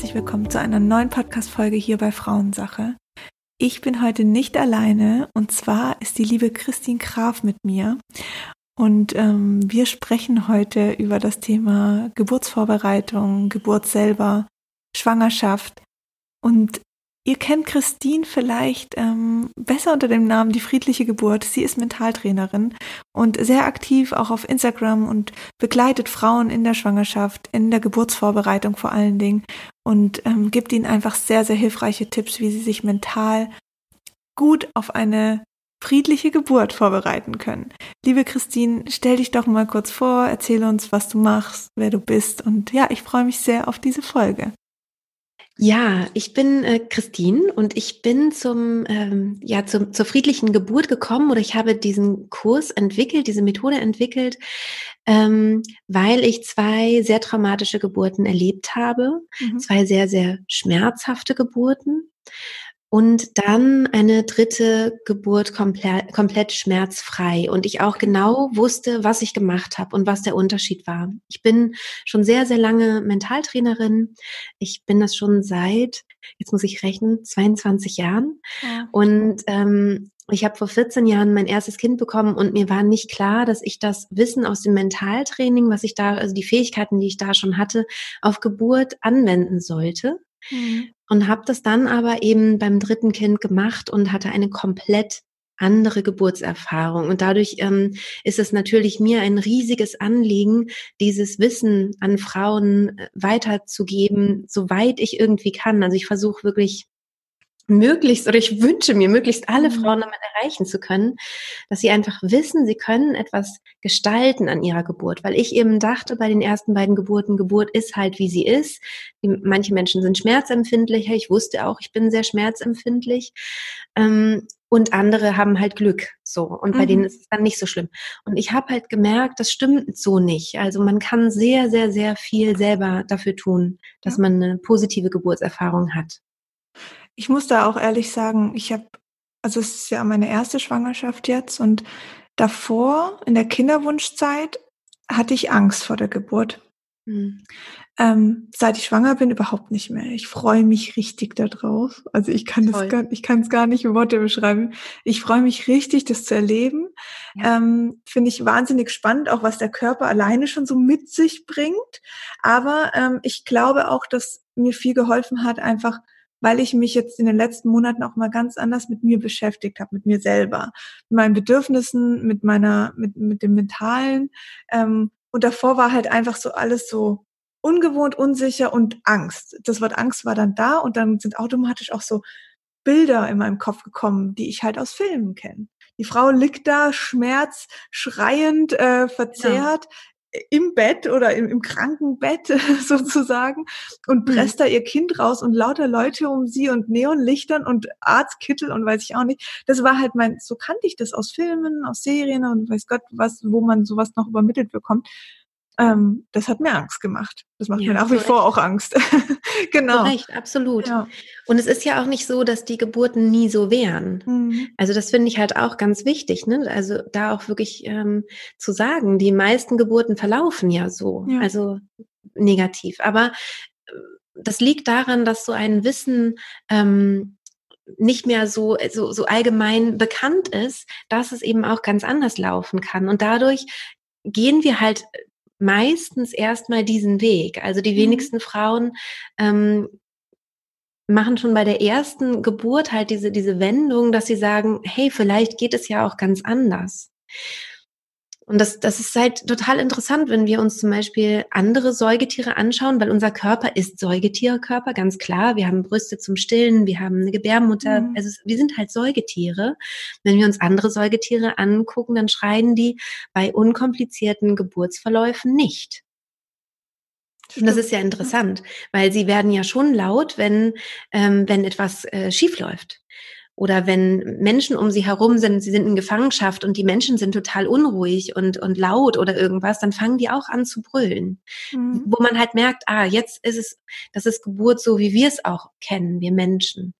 herzlich willkommen zu einer neuen Podcast-Folge hier bei Frauensache. Ich bin heute nicht alleine und zwar ist die liebe Christine Graf mit mir und ähm, wir sprechen heute über das Thema Geburtsvorbereitung, Geburt selber, Schwangerschaft und Ihr kennt Christine vielleicht ähm, besser unter dem Namen Die friedliche Geburt. Sie ist Mentaltrainerin und sehr aktiv auch auf Instagram und begleitet Frauen in der Schwangerschaft, in der Geburtsvorbereitung vor allen Dingen und ähm, gibt ihnen einfach sehr, sehr hilfreiche Tipps, wie sie sich mental gut auf eine friedliche Geburt vorbereiten können. Liebe Christine, stell dich doch mal kurz vor, erzähle uns, was du machst, wer du bist und ja, ich freue mich sehr auf diese Folge. Ja, ich bin äh, Christine und ich bin zum, ähm, ja, zum, zur friedlichen Geburt gekommen oder ich habe diesen Kurs entwickelt, diese Methode entwickelt, ähm, weil ich zwei sehr traumatische Geburten erlebt habe, mhm. zwei sehr, sehr schmerzhafte Geburten und dann eine dritte Geburt komplett, komplett schmerzfrei und ich auch genau wusste, was ich gemacht habe und was der Unterschied war. Ich bin schon sehr, sehr lange Mentaltrainerin. Ich bin das schon seit, jetzt muss ich rechnen, 22 Jahren. Ja. Und ähm, ich habe vor 14 Jahren mein erstes Kind bekommen und mir war nicht klar, dass ich das Wissen aus dem Mentaltraining, was ich da, also die Fähigkeiten, die ich da schon hatte, auf Geburt anwenden sollte. Mhm. Und habe das dann aber eben beim dritten Kind gemacht und hatte eine komplett andere Geburtserfahrung. Und dadurch ähm, ist es natürlich mir ein riesiges Anliegen, dieses Wissen an Frauen äh, weiterzugeben, soweit ich irgendwie kann. Also ich versuche wirklich möglichst, oder ich wünsche mir, möglichst alle mhm. Frauen damit erreichen zu können, dass sie einfach wissen, sie können etwas gestalten an ihrer Geburt. Weil ich eben dachte bei den ersten beiden Geburten, Geburt ist halt, wie sie ist. Manche Menschen sind schmerzempfindlicher. Ich wusste auch, ich bin sehr schmerzempfindlich. Ähm, und andere haben halt Glück so und bei mhm. denen ist es dann nicht so schlimm. Und ich habe halt gemerkt, das stimmt so nicht. Also man kann sehr, sehr, sehr viel selber dafür tun, dass ja. man eine positive Geburtserfahrung hat. Ich muss da auch ehrlich sagen, ich habe, also es ist ja meine erste Schwangerschaft jetzt und davor in der Kinderwunschzeit hatte ich Angst vor der Geburt. Mhm. Ähm, seit ich schwanger bin, überhaupt nicht mehr. Ich freue mich richtig darauf. Also ich kann Toll. das gar, ich kann es gar nicht in Worte beschreiben. Ich freue mich richtig, das zu erleben. Ja. Ähm, Finde ich wahnsinnig spannend, auch was der Körper alleine schon so mit sich bringt. Aber ähm, ich glaube auch, dass mir viel geholfen hat, einfach weil ich mich jetzt in den letzten Monaten auch mal ganz anders mit mir beschäftigt habe, mit mir selber, mit meinen Bedürfnissen, mit meiner, mit, mit dem Mentalen. Ähm, und davor war halt einfach so alles so ungewohnt, unsicher und Angst. Das Wort Angst war dann da und dann sind automatisch auch so Bilder in meinem Kopf gekommen, die ich halt aus Filmen kenne. Die Frau liegt da, Schmerz, schreiend, äh, verzerrt, ja im Bett oder im, im Krankenbett sozusagen und mhm. presst da ihr Kind raus und lauter Leute um sie und Neonlichtern und Arztkittel und weiß ich auch nicht. Das war halt mein, so kannte ich das aus Filmen, aus Serien und weiß Gott was, wo man sowas noch übermittelt bekommt. Ähm, das hat mir Angst gemacht. Das macht ja, mir nach wie vor auch Angst. genau. Recht, absolut. Ja. Und es ist ja auch nicht so, dass die Geburten nie so wären. Mhm. Also das finde ich halt auch ganz wichtig. Ne? Also da auch wirklich ähm, zu sagen, die meisten Geburten verlaufen ja so. Ja. Also negativ. Aber äh, das liegt daran, dass so ein Wissen ähm, nicht mehr so, so, so allgemein bekannt ist, dass es eben auch ganz anders laufen kann. Und dadurch gehen wir halt meistens erstmal diesen Weg. Also die mhm. wenigsten Frauen ähm, machen schon bei der ersten Geburt halt diese, diese Wendung, dass sie sagen, hey, vielleicht geht es ja auch ganz anders. Und das, das ist halt total interessant, wenn wir uns zum Beispiel andere Säugetiere anschauen, weil unser Körper ist Säugetierkörper, ganz klar. Wir haben Brüste zum Stillen, wir haben eine Gebärmutter. Mhm. Also wir sind halt Säugetiere. Wenn wir uns andere Säugetiere angucken, dann schreien die bei unkomplizierten Geburtsverläufen nicht. Und das ist ja interessant, weil sie werden ja schon laut, wenn, ähm, wenn etwas äh, schief läuft oder wenn Menschen um sie herum sind, sie sind in Gefangenschaft und die Menschen sind total unruhig und, und laut oder irgendwas, dann fangen die auch an zu brüllen. Mhm. Wo man halt merkt, ah, jetzt ist es, das ist Geburt so, wie wir es auch kennen, wir Menschen.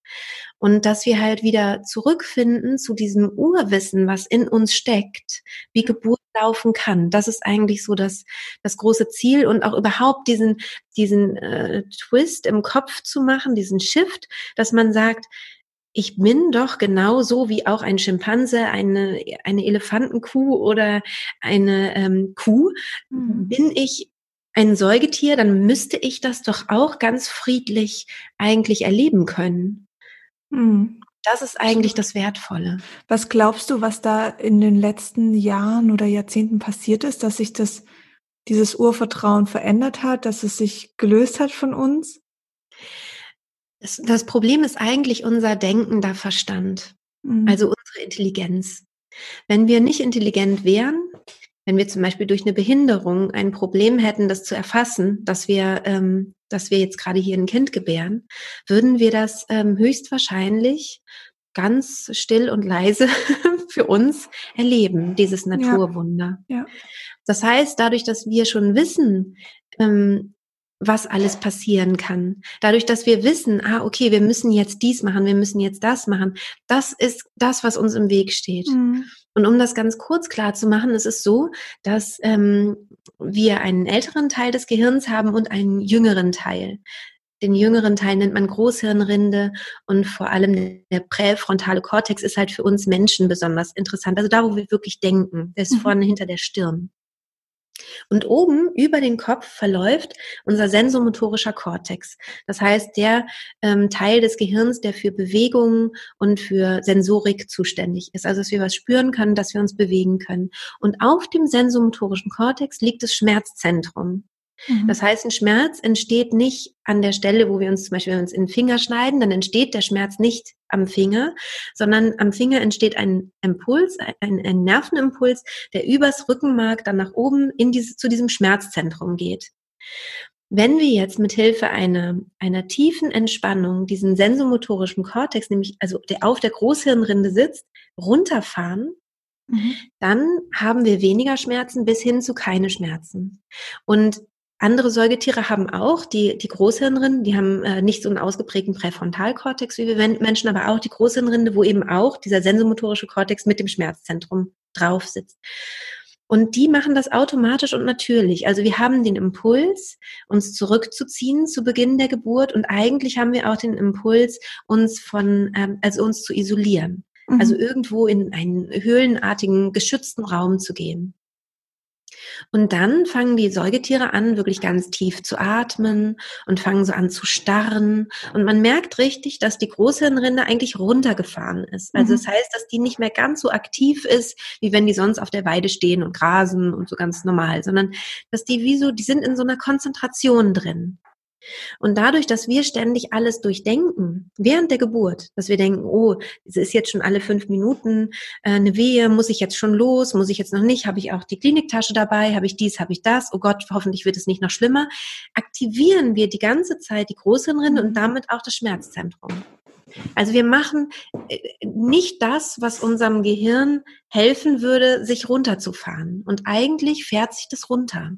Und dass wir halt wieder zurückfinden zu diesem Urwissen, was in uns steckt, wie Geburt laufen kann. Das ist eigentlich so das, das große Ziel und auch überhaupt diesen, diesen äh, Twist im Kopf zu machen, diesen Shift, dass man sagt, ich bin doch genauso wie auch ein Schimpanse, eine, eine Elefantenkuh oder eine ähm, Kuh, mhm. bin ich ein Säugetier, dann müsste ich das doch auch ganz friedlich eigentlich erleben können. Mhm. Das ist eigentlich das Wertvolle. Was glaubst du, was da in den letzten Jahren oder Jahrzehnten passiert ist, dass sich das, dieses Urvertrauen verändert hat, dass es sich gelöst hat von uns? Das, das Problem ist eigentlich unser denkender Verstand, mhm. also unsere Intelligenz. Wenn wir nicht intelligent wären, wenn wir zum Beispiel durch eine Behinderung ein Problem hätten, das zu erfassen, dass wir, ähm, dass wir jetzt gerade hier ein Kind gebären, würden wir das ähm, höchstwahrscheinlich ganz still und leise für uns erleben, dieses Naturwunder. Ja. ja. Das heißt, dadurch, dass wir schon wissen, ähm, was alles passieren kann. Dadurch, dass wir wissen, ah, okay, wir müssen jetzt dies machen, wir müssen jetzt das machen, das ist das, was uns im Weg steht. Mhm. Und um das ganz kurz klar zu machen, ist es so, dass ähm, wir einen älteren Teil des Gehirns haben und einen jüngeren Teil. Den jüngeren Teil nennt man Großhirnrinde und vor allem der präfrontale Kortex ist halt für uns Menschen besonders interessant. Also da, wo wir wirklich denken, der ist mhm. vorne hinter der Stirn. Und oben über den Kopf verläuft unser sensomotorischer Kortex. Das heißt, der ähm, Teil des Gehirns, der für Bewegungen und für Sensorik zuständig ist. Also, dass wir was spüren können, dass wir uns bewegen können. Und auf dem sensomotorischen Kortex liegt das Schmerzzentrum. Mhm. Das heißt, ein Schmerz entsteht nicht an der Stelle, wo wir uns zum Beispiel uns in den Finger schneiden, dann entsteht der Schmerz nicht am Finger, sondern am Finger entsteht ein Impuls, ein, ein Nervenimpuls, der übers Rückenmark dann nach oben in diese, zu diesem Schmerzzentrum geht. Wenn wir jetzt mit Hilfe einer, einer tiefen Entspannung diesen sensomotorischen Kortex, nämlich also der auf der Großhirnrinde sitzt, runterfahren, mhm. dann haben wir weniger Schmerzen bis hin zu keine Schmerzen. Und andere Säugetiere haben auch die, die Großhirnrinde, die haben äh, nicht so einen ausgeprägten Präfrontalkortex wie wir Menschen, aber auch die Großhirnrinde, wo eben auch dieser sensomotorische Kortex mit dem Schmerzzentrum drauf sitzt. Und die machen das automatisch und natürlich. Also wir haben den Impuls, uns zurückzuziehen zu Beginn der Geburt und eigentlich haben wir auch den Impuls, uns von, ähm, also uns zu isolieren. Mhm. Also irgendwo in einen höhlenartigen, geschützten Raum zu gehen. Und dann fangen die Säugetiere an, wirklich ganz tief zu atmen und fangen so an zu starren. Und man merkt richtig, dass die Großhirnrinde eigentlich runtergefahren ist. Also mhm. das heißt, dass die nicht mehr ganz so aktiv ist, wie wenn die sonst auf der Weide stehen und grasen und so ganz normal, sondern dass die wie so, die sind in so einer Konzentration drin. Und dadurch, dass wir ständig alles durchdenken, während der Geburt, dass wir denken, oh, es ist jetzt schon alle fünf Minuten äh, eine Wehe, muss ich jetzt schon los, muss ich jetzt noch nicht, habe ich auch die Kliniktasche dabei, habe ich dies, habe ich das, oh Gott, hoffentlich wird es nicht noch schlimmer, aktivieren wir die ganze Zeit die Großhirnrinde und damit auch das Schmerzzentrum. Also wir machen äh, nicht das, was unserem Gehirn helfen würde, sich runterzufahren. Und eigentlich fährt sich das runter.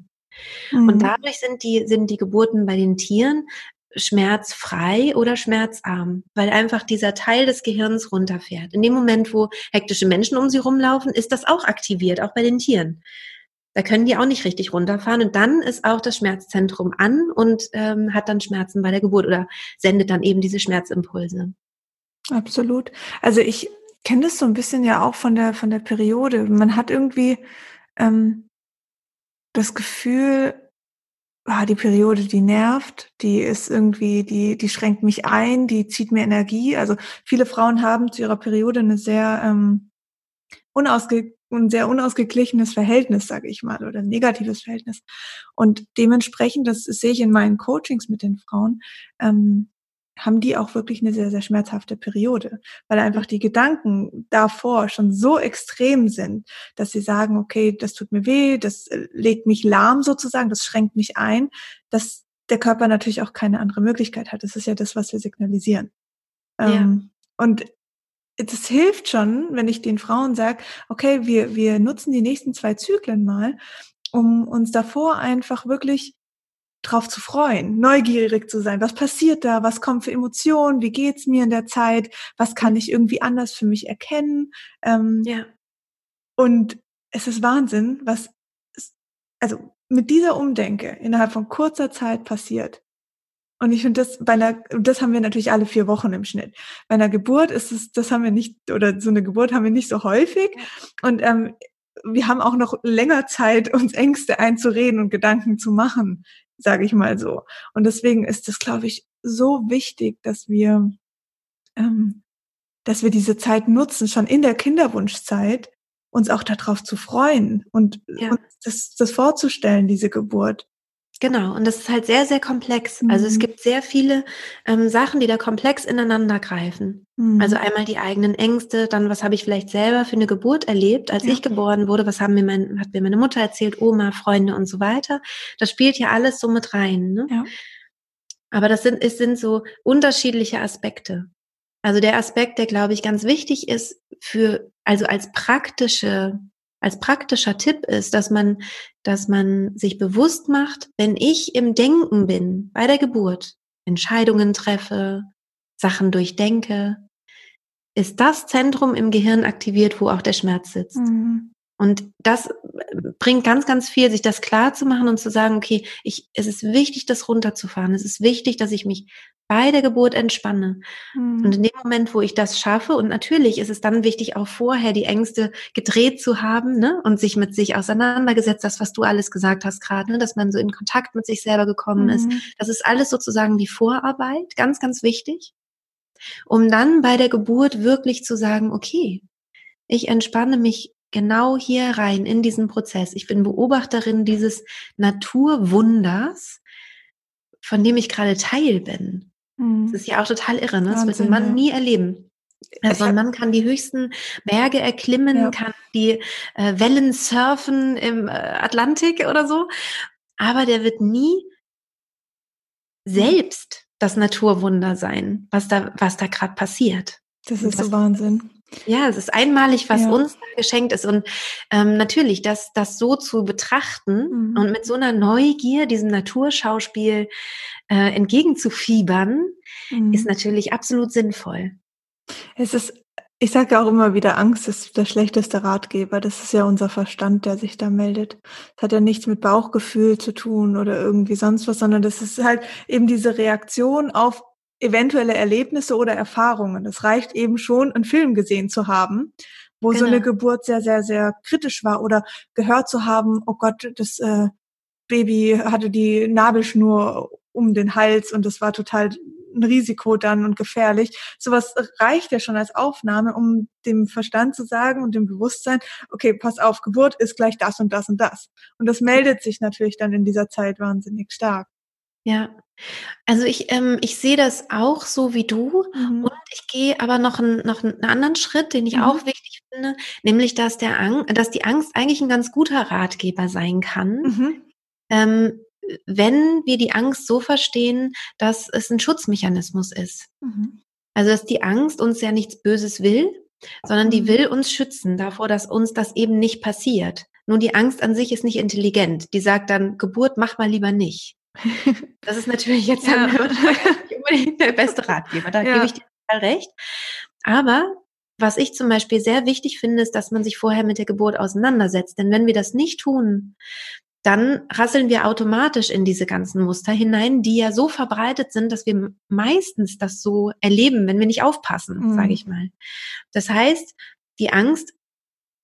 Mhm. Und dadurch sind die, sind die Geburten bei den Tieren schmerzfrei oder schmerzarm, weil einfach dieser Teil des Gehirns runterfährt. In dem Moment, wo hektische Menschen um sie rumlaufen, ist das auch aktiviert, auch bei den Tieren. Da können die auch nicht richtig runterfahren und dann ist auch das Schmerzzentrum an und ähm, hat dann Schmerzen bei der Geburt oder sendet dann eben diese Schmerzimpulse. Absolut. Also ich kenne das so ein bisschen ja auch von der von der Periode. Man hat irgendwie ähm, das Gefühl, ah, die Periode, die nervt, die ist irgendwie, die, die schränkt mich ein, die zieht mir Energie. Also viele Frauen haben zu ihrer Periode eine sehr ähm, unausge ein sehr unausgeglichenes Verhältnis, sage ich mal, oder ein negatives Verhältnis. Und dementsprechend, das sehe ich in meinen Coachings mit den Frauen, ähm, haben die auch wirklich eine sehr, sehr schmerzhafte Periode, weil einfach die Gedanken davor schon so extrem sind, dass sie sagen, okay, das tut mir weh, das äh, legt mich lahm sozusagen, das schränkt mich ein, dass der Körper natürlich auch keine andere Möglichkeit hat. Das ist ja das, was wir signalisieren. Ja. Ähm, und es hilft schon, wenn ich den Frauen sage, okay, wir, wir nutzen die nächsten zwei Zyklen mal, um uns davor einfach wirklich drauf zu freuen, neugierig zu sein. Was passiert da? Was kommt für Emotionen? Wie geht's mir in der Zeit? Was kann ich irgendwie anders für mich erkennen? Ähm, ja. Und es ist Wahnsinn, was, also mit dieser Umdenke innerhalb von kurzer Zeit passiert. Und ich finde das bei einer, das haben wir natürlich alle vier Wochen im Schnitt. Bei einer Geburt ist es, das haben wir nicht, oder so eine Geburt haben wir nicht so häufig. Und ähm, wir haben auch noch länger Zeit, uns Ängste einzureden und Gedanken zu machen, sage ich mal so. Und deswegen ist es, glaube ich, so wichtig, dass wir, ähm, dass wir diese Zeit nutzen, schon in der Kinderwunschzeit, uns auch darauf zu freuen und ja. uns das, das vorzustellen, diese Geburt. Genau, und das ist halt sehr, sehr komplex. Mhm. Also es mhm. gibt sehr viele ähm, Sachen, die da komplex ineinander greifen. Mhm. Also einmal die eigenen Ängste, dann was habe ich vielleicht selber für eine Geburt erlebt, als ja. ich geboren wurde, was haben mir mein, hat mir meine Mutter erzählt, Oma, Freunde und so weiter. Das spielt ja alles so mit rein. Ne? Ja. Aber das sind, es sind so unterschiedliche Aspekte. Also der Aspekt, der glaube ich ganz wichtig ist für, also als praktische als praktischer Tipp ist, dass man, dass man sich bewusst macht, wenn ich im Denken bin bei der Geburt, Entscheidungen treffe, Sachen durchdenke, ist das Zentrum im Gehirn aktiviert, wo auch der Schmerz sitzt. Mhm. Und das bringt ganz, ganz viel, sich das klar zu machen und zu sagen, okay, ich, es ist wichtig, das runterzufahren. Es ist wichtig, dass ich mich bei der Geburt entspanne. Mhm. Und in dem Moment, wo ich das schaffe, und natürlich ist es dann wichtig, auch vorher die Ängste gedreht zu haben, ne, und sich mit sich auseinandergesetzt, das, was du alles gesagt hast gerade, ne, dass man so in Kontakt mit sich selber gekommen mhm. ist. Das ist alles sozusagen die Vorarbeit, ganz, ganz wichtig, um dann bei der Geburt wirklich zu sagen, okay, ich entspanne mich genau hier rein in diesen Prozess. Ich bin Beobachterin dieses Naturwunders, von dem ich gerade Teil bin. Mhm. Das ist ja auch total irre, ne? Das wird ein Mann ja. nie erleben. Also ein Mann kann die höchsten Berge erklimmen, ja. kann die äh, Wellen surfen im äh, Atlantik oder so, aber der wird nie selbst das Naturwunder sein, was da, was da gerade passiert. Das ist was, so Wahnsinn. Ja, es ist einmalig, was ja. uns geschenkt ist. Und ähm, natürlich, das, das so zu betrachten mhm. und mit so einer Neugier diesem Naturschauspiel äh, entgegenzufiebern, mhm. ist natürlich absolut sinnvoll. Es ist, ich sage ja auch immer wieder, Angst ist der schlechteste Ratgeber. Das ist ja unser Verstand, der sich da meldet. Das hat ja nichts mit Bauchgefühl zu tun oder irgendwie sonst was, sondern das ist halt eben diese Reaktion auf eventuelle Erlebnisse oder Erfahrungen. Es reicht eben schon, einen Film gesehen zu haben, wo genau. so eine genau. Geburt sehr, sehr, sehr kritisch war oder gehört zu haben, oh Gott, das äh, Baby hatte die Nabelschnur um den Hals und das war total ein Risiko dann und gefährlich. Sowas reicht ja schon als Aufnahme, um dem Verstand zu sagen und dem Bewusstsein, okay, pass auf, Geburt ist gleich das und das und das. Und das meldet sich natürlich dann in dieser Zeit wahnsinnig stark. Ja, also ich, ähm, ich sehe das auch so wie du mhm. und ich gehe aber noch, ein, noch einen anderen Schritt, den ich mhm. auch wichtig finde, nämlich dass, der Ang dass die Angst eigentlich ein ganz guter Ratgeber sein kann, mhm. ähm, wenn wir die Angst so verstehen, dass es ein Schutzmechanismus ist. Mhm. Also dass die Angst uns ja nichts Böses will, sondern die mhm. will uns schützen davor, dass uns das eben nicht passiert. Nun, die Angst an sich ist nicht intelligent. Die sagt dann, Geburt mach mal lieber nicht. Das ist natürlich jetzt ja. nicht unbedingt der beste Ratgeber, da ja. gebe ich dir total recht. Aber was ich zum Beispiel sehr wichtig finde, ist, dass man sich vorher mit der Geburt auseinandersetzt. Denn wenn wir das nicht tun, dann rasseln wir automatisch in diese ganzen Muster hinein, die ja so verbreitet sind, dass wir meistens das so erleben, wenn wir nicht aufpassen, mhm. sage ich mal. Das heißt, die Angst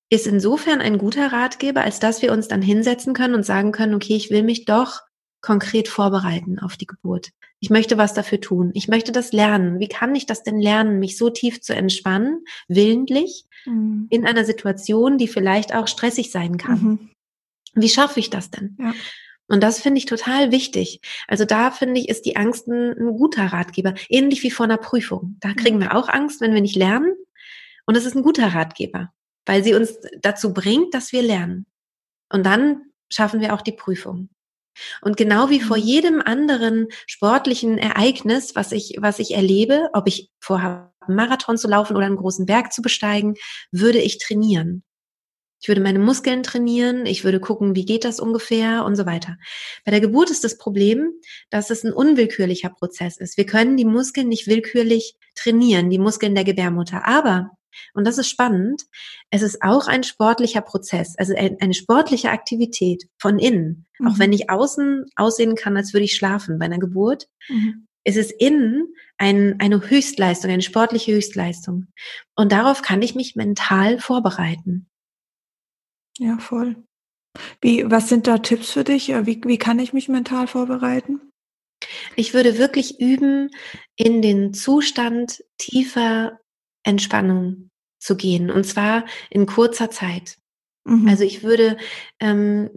ist insofern ein guter Ratgeber, als dass wir uns dann hinsetzen können und sagen können, okay, ich will mich doch konkret vorbereiten auf die Geburt. Ich möchte was dafür tun. Ich möchte das lernen. Wie kann ich das denn lernen, mich so tief zu entspannen, willentlich, mhm. in einer Situation, die vielleicht auch stressig sein kann? Mhm. Wie schaffe ich das denn? Ja. Und das finde ich total wichtig. Also da finde ich, ist die Angst ein, ein, guter Ratgeber. Ähnlich wie vor einer Prüfung. Da kriegen wir auch Angst, wenn wir nicht lernen. Und es ist ein guter Ratgeber, weil sie uns dazu bringt, dass wir lernen. Und dann schaffen wir auch die Prüfung. Und genau wie vor mhm. jedem anderen sportlichen Ereignis, was ich, was ich erlebe, ob ich vorhabe, einen Marathon zu laufen oder einen großen Berg zu besteigen, würde ich trainieren. Ich würde meine Muskeln trainieren, ich würde gucken, wie geht das ungefähr und so weiter. Bei der Geburt ist das Problem, dass es ein unwillkürlicher Prozess ist. Wir können die Muskeln nicht willkürlich trainieren, die Muskeln der Gebärmutter. Aber und das ist spannend, es ist auch ein sportlicher Prozess, also eine sportliche Aktivität von innen. Mhm. Auch wenn ich außen aussehen kann, als würde ich schlafen bei einer Geburt, mhm. ist es innen ein, eine Höchstleistung, eine sportliche Höchstleistung. Und darauf kann ich mich mental vorbereiten. Ja, voll. Wie, was sind da Tipps für dich? Wie, wie kann ich mich mental vorbereiten? Ich würde wirklich üben, in den Zustand tiefer Entspannung zu gehen. Und zwar in kurzer Zeit. Mhm. Also ich würde ähm,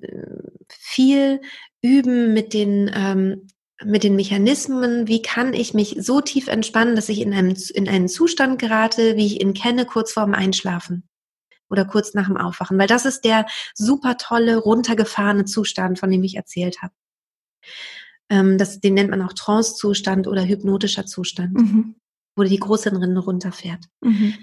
viel üben mit den ähm, mit den Mechanismen, wie kann ich mich so tief entspannen, dass ich in, einem, in einen Zustand gerate, wie ich ihn kenne, kurz vorm Einschlafen oder kurz nach dem Aufwachen, weil das ist der super tolle, runtergefahrene Zustand, von dem ich erzählt habe. Ähm, das, den nennt man auch Trance-Zustand oder hypnotischer Zustand, mhm. wo die Großhirnrinde runterfährt. Mhm.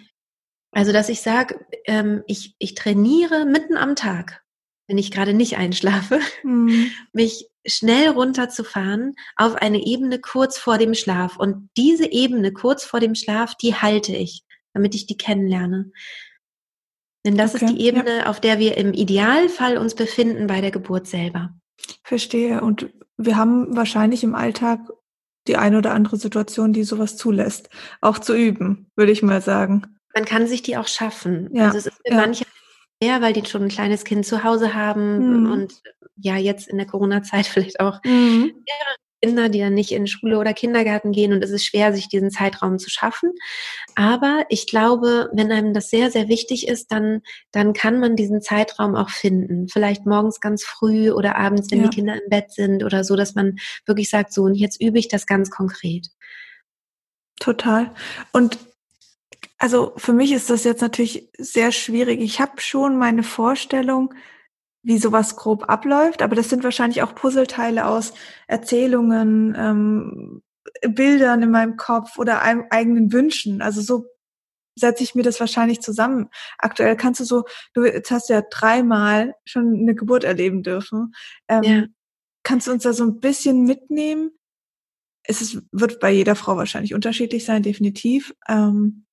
Also, dass ich sage, ähm, ich, ich trainiere mitten am Tag, wenn ich gerade nicht einschlafe, mhm. mich schnell runterzufahren auf eine Ebene kurz vor dem Schlaf. Und diese Ebene kurz vor dem Schlaf, die halte ich, damit ich die kennenlerne. Denn das okay, ist die Ebene, ja. auf der wir im Idealfall uns befinden bei der Geburt selber. Verstehe. Und wir haben wahrscheinlich im Alltag die eine oder andere Situation, die sowas zulässt, auch zu üben, würde ich mal sagen. Man kann sich die auch schaffen. Ja, also es ist für ja. manche mehr, weil die schon ein kleines Kind zu Hause haben mhm. und ja, jetzt in der Corona-Zeit vielleicht auch mhm. mehrere Kinder, die dann nicht in Schule oder Kindergarten gehen und es ist schwer, sich diesen Zeitraum zu schaffen. Aber ich glaube, wenn einem das sehr, sehr wichtig ist, dann, dann kann man diesen Zeitraum auch finden. Vielleicht morgens ganz früh oder abends, wenn ja. die Kinder im Bett sind oder so, dass man wirklich sagt, so, und jetzt übe ich das ganz konkret. Total. Und also für mich ist das jetzt natürlich sehr schwierig. Ich habe schon meine Vorstellung, wie sowas grob abläuft, aber das sind wahrscheinlich auch Puzzleteile aus Erzählungen, ähm, Bildern in meinem Kopf oder eigenen Wünschen. Also so setze ich mir das wahrscheinlich zusammen. Aktuell kannst du so, du jetzt hast ja dreimal schon eine Geburt erleben dürfen. Ähm, ja. Kannst du uns da so ein bisschen mitnehmen? Es ist, wird bei jeder Frau wahrscheinlich unterschiedlich sein, definitiv. Ähm,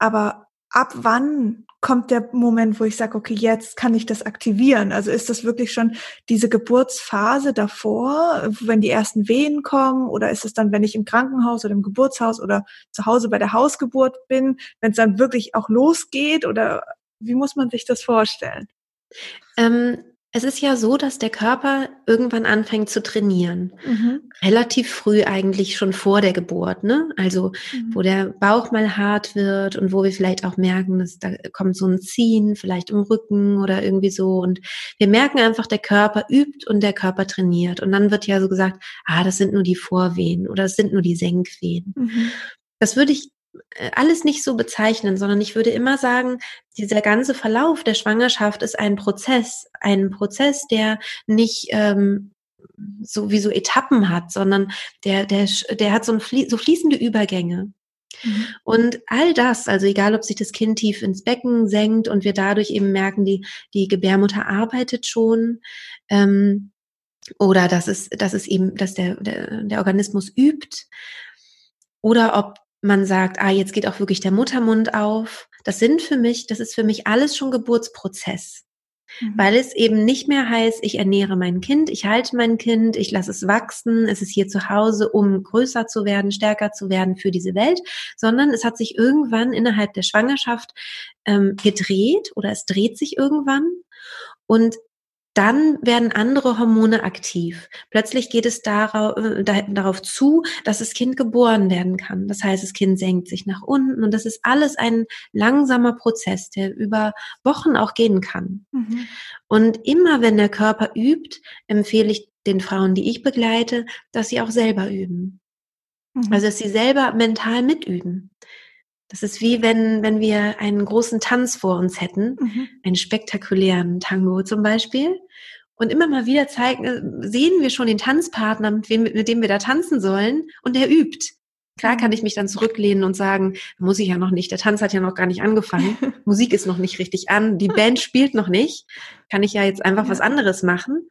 aber ab wann kommt der Moment, wo ich sage, okay, jetzt kann ich das aktivieren? Also ist das wirklich schon diese Geburtsphase davor, wenn die ersten Wehen kommen? Oder ist es dann, wenn ich im Krankenhaus oder im Geburtshaus oder zu Hause bei der Hausgeburt bin, wenn es dann wirklich auch losgeht? Oder wie muss man sich das vorstellen? Ähm, es ist ja so, dass der Körper irgendwann anfängt zu trainieren. Mhm. Relativ früh eigentlich schon vor der Geburt, ne? Also, mhm. wo der Bauch mal hart wird und wo wir vielleicht auch merken, dass da kommt so ein Ziehen, vielleicht im Rücken oder irgendwie so. Und wir merken einfach, der Körper übt und der Körper trainiert. Und dann wird ja so gesagt, ah, das sind nur die Vorwehen oder das sind nur die Senkwehen. Mhm. Das würde ich alles nicht so bezeichnen, sondern ich würde immer sagen, dieser ganze Verlauf der Schwangerschaft ist ein Prozess, ein Prozess, der nicht ähm, so wie so Etappen hat, sondern der, der, der hat so, ein, so fließende Übergänge. Mhm. Und all das, also egal, ob sich das Kind tief ins Becken senkt und wir dadurch eben merken, die, die Gebärmutter arbeitet schon, ähm, oder dass es, dass es eben, dass der, der, der Organismus übt, oder ob man sagt, ah, jetzt geht auch wirklich der Muttermund auf. Das sind für mich, das ist für mich alles schon Geburtsprozess. Mhm. Weil es eben nicht mehr heißt, ich ernähre mein Kind, ich halte mein Kind, ich lasse es wachsen, es ist hier zu Hause, um größer zu werden, stärker zu werden für diese Welt, sondern es hat sich irgendwann innerhalb der Schwangerschaft ähm, gedreht oder es dreht sich irgendwann. Und dann werden andere Hormone aktiv. Plötzlich geht es darauf, äh, darauf zu, dass das Kind geboren werden kann. Das heißt, das Kind senkt sich nach unten und das ist alles ein langsamer Prozess, der über Wochen auch gehen kann. Mhm. Und immer wenn der Körper übt, empfehle ich den Frauen, die ich begleite, dass sie auch selber üben. Mhm. Also, dass sie selber mental mitüben. Das ist wie wenn, wenn wir einen großen Tanz vor uns hätten, mhm. einen spektakulären Tango zum Beispiel. Und immer mal wieder zeigen, äh, sehen wir schon den Tanzpartner, mit, wem, mit dem wir da tanzen sollen, und der übt. Klar kann ich mich dann zurücklehnen und sagen, muss ich ja noch nicht, der Tanz hat ja noch gar nicht angefangen, Musik ist noch nicht richtig an, die Band spielt noch nicht, kann ich ja jetzt einfach ja. was anderes machen.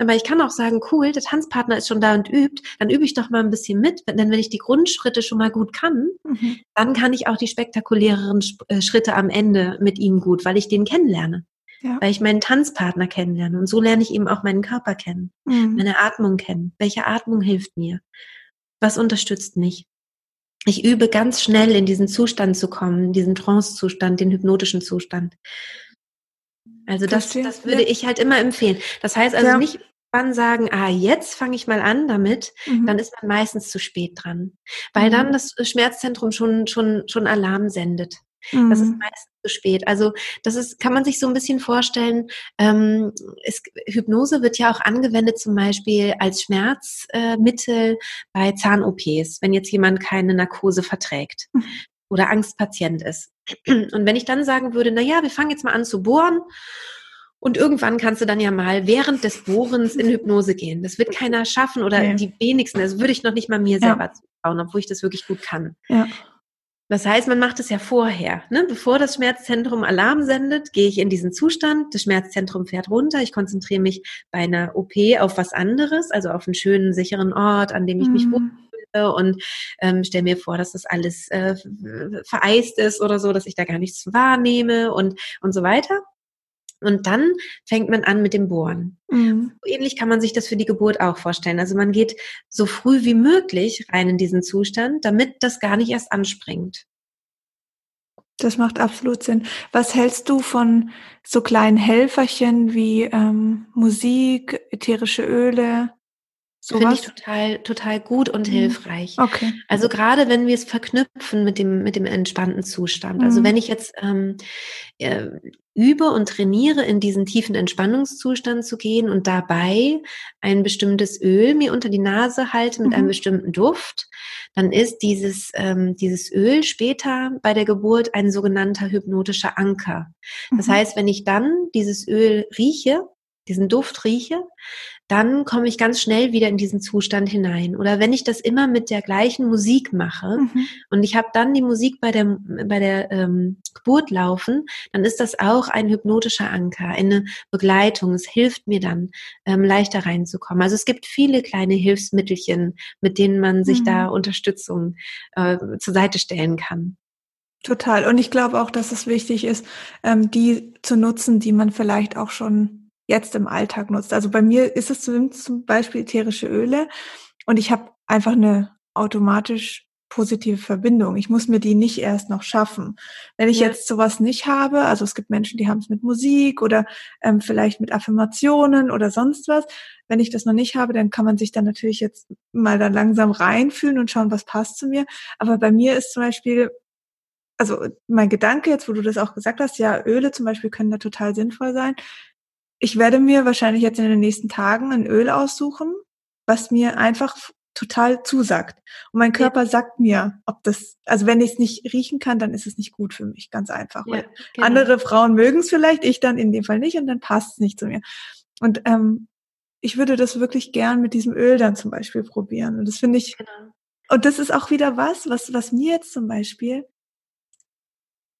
Aber ich kann auch sagen, cool, der Tanzpartner ist schon da und übt, dann übe ich doch mal ein bisschen mit. Denn wenn ich die Grundschritte schon mal gut kann, mhm. dann kann ich auch die spektakuläreren äh, Schritte am Ende mit ihm gut, weil ich den kennenlerne. Ja. Weil ich meinen Tanzpartner kennenlerne. Und so lerne ich eben auch meinen Körper kennen, mhm. meine Atmung kennen. Welche Atmung hilft mir? Was unterstützt mich? Ich übe ganz schnell in diesen Zustand zu kommen, diesen Trance-Zustand, den hypnotischen Zustand. Also das, das würde ja. ich halt immer empfehlen. Das heißt also ja. nicht wann sagen, ah, jetzt fange ich mal an damit, mhm. dann ist man meistens zu spät dran, weil mhm. dann das Schmerzzentrum schon schon schon Alarm sendet. Mhm. Das ist mhm. meistens zu spät. Also das ist, kann man sich so ein bisschen vorstellen. Ähm, es, Hypnose wird ja auch angewendet zum Beispiel als Schmerzmittel äh, bei Zahn-OPs, wenn jetzt jemand keine Narkose verträgt. Mhm oder Angstpatient ist. Und wenn ich dann sagen würde, na ja, wir fangen jetzt mal an zu bohren und irgendwann kannst du dann ja mal während des Bohrens in Hypnose gehen. Das wird keiner schaffen oder nee. die wenigsten. Das würde ich noch nicht mal mir selber ja. zutrauen, obwohl ich das wirklich gut kann. Ja. Das heißt, man macht es ja vorher. Ne? Bevor das Schmerzzentrum Alarm sendet, gehe ich in diesen Zustand. Das Schmerzzentrum fährt runter. Ich konzentriere mich bei einer OP auf was anderes, also auf einen schönen, sicheren Ort, an dem ich mich mhm. wohlfühle und ähm, stelle mir vor, dass das alles äh, vereist ist oder so, dass ich da gar nichts wahrnehme und, und so weiter. Und dann fängt man an mit dem Bohren. Mhm. ähnlich kann man sich das für die Geburt auch vorstellen. Also man geht so früh wie möglich rein in diesen Zustand, damit das gar nicht erst anspringt. Das macht absolut Sinn. Was hältst du von so kleinen Helferchen wie ähm, Musik, ätherische Öle? Finde ich total, total gut und mhm. hilfreich. Okay. Also gerade wenn wir es verknüpfen mit dem, mit dem entspannten Zustand. Also mhm. wenn ich jetzt ähm, äh, übe und trainiere, in diesen tiefen Entspannungszustand zu gehen und dabei ein bestimmtes Öl mir unter die Nase halte mit mhm. einem bestimmten Duft, dann ist dieses, ähm, dieses Öl später bei der Geburt ein sogenannter hypnotischer Anker. Das mhm. heißt, wenn ich dann dieses Öl rieche, diesen Duft rieche, dann komme ich ganz schnell wieder in diesen Zustand hinein. Oder wenn ich das immer mit der gleichen Musik mache mhm. und ich habe dann die Musik bei der, bei der ähm, Geburt laufen, dann ist das auch ein hypnotischer Anker, eine Begleitung. Es hilft mir dann, ähm, leichter reinzukommen. Also es gibt viele kleine Hilfsmittelchen, mit denen man sich mhm. da Unterstützung äh, zur Seite stellen kann. Total. Und ich glaube auch, dass es wichtig ist, ähm, die zu nutzen, die man vielleicht auch schon jetzt im Alltag nutzt. Also bei mir ist es zum Beispiel ätherische Öle und ich habe einfach eine automatisch positive Verbindung. Ich muss mir die nicht erst noch schaffen. Wenn ich ja. jetzt sowas nicht habe, also es gibt Menschen, die haben es mit Musik oder ähm, vielleicht mit Affirmationen oder sonst was. Wenn ich das noch nicht habe, dann kann man sich dann natürlich jetzt mal dann langsam reinfühlen und schauen, was passt zu mir. Aber bei mir ist zum Beispiel, also mein Gedanke jetzt, wo du das auch gesagt hast, ja, Öle zum Beispiel können da total sinnvoll sein ich werde mir wahrscheinlich jetzt in den nächsten Tagen ein Öl aussuchen, was mir einfach total zusagt. Und mein Körper ja. sagt mir, ob das, also wenn ich es nicht riechen kann, dann ist es nicht gut für mich, ganz einfach. Ja, genau. andere Frauen mögen es vielleicht, ich dann in dem Fall nicht und dann passt es nicht zu mir. Und ähm, ich würde das wirklich gern mit diesem Öl dann zum Beispiel probieren. Und das finde ich, genau. und das ist auch wieder was, was, was mir jetzt zum Beispiel